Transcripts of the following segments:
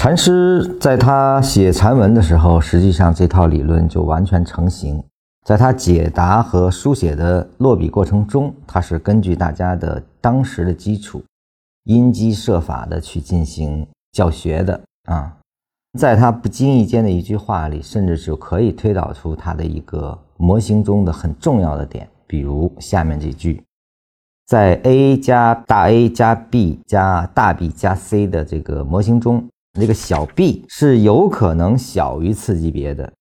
禅师在他写禅文的时候，实际上这套理论就完全成型。在他解答和书写的落笔过程中，他是根据大家的当时的基础，因机设法的去进行教学的啊。在他不经意间的一句话里，甚至就可以推导出他的一个模型中的很重要的点，比如下面这句：在 a 加大 A 加 B 加大 B 加 C 的这个模型中，那个小 b 是有可能小于次级别的。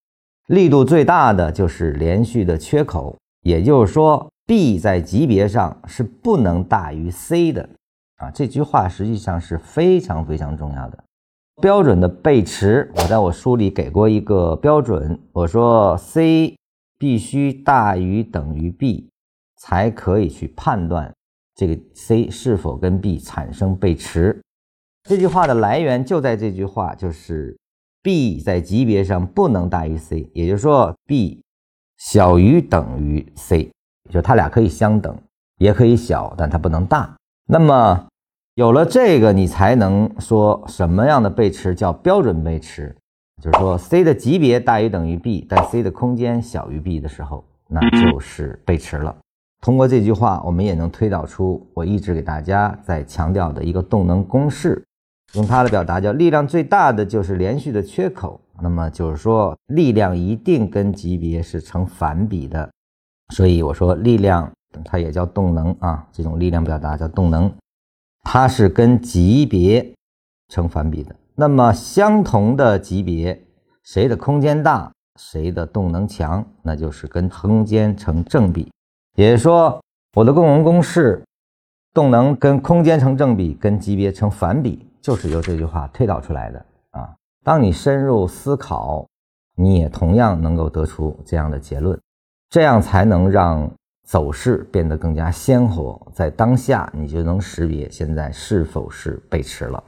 力度最大的就是连续的缺口，也就是说，B 在级别上是不能大于 C 的啊。这句话实际上是非常非常重要的。标准的背驰，我在我书里给过一个标准，我说 C 必须大于等于 B，才可以去判断这个 C 是否跟 B 产生背驰。这句话的来源就在这句话，就是。b 在级别上不能大于 c，也就是说 b 小于等于 c，就它俩可以相等，也可以小，但它不能大。那么有了这个，你才能说什么样的背驰叫标准背驰，就是说 c 的级别大于等于 b，但 c 的空间小于 b 的时候，那就是背驰了。通过这句话，我们也能推导出我一直给大家在强调的一个动能公式。用它的表达叫力量最大的就是连续的缺口，那么就是说力量一定跟级别是成反比的，所以我说力量它也叫动能啊，这种力量表达叫动能，它是跟级别成反比的。那么相同的级别，谁的空间大，谁的动能强，那就是跟空间成正比。也就是说，我的动能公式，动能跟空间成正比，跟级别成反比。就是由这句话推导出来的啊！当你深入思考，你也同样能够得出这样的结论，这样才能让走势变得更加鲜活。在当下，你就能识别现在是否是背驰了。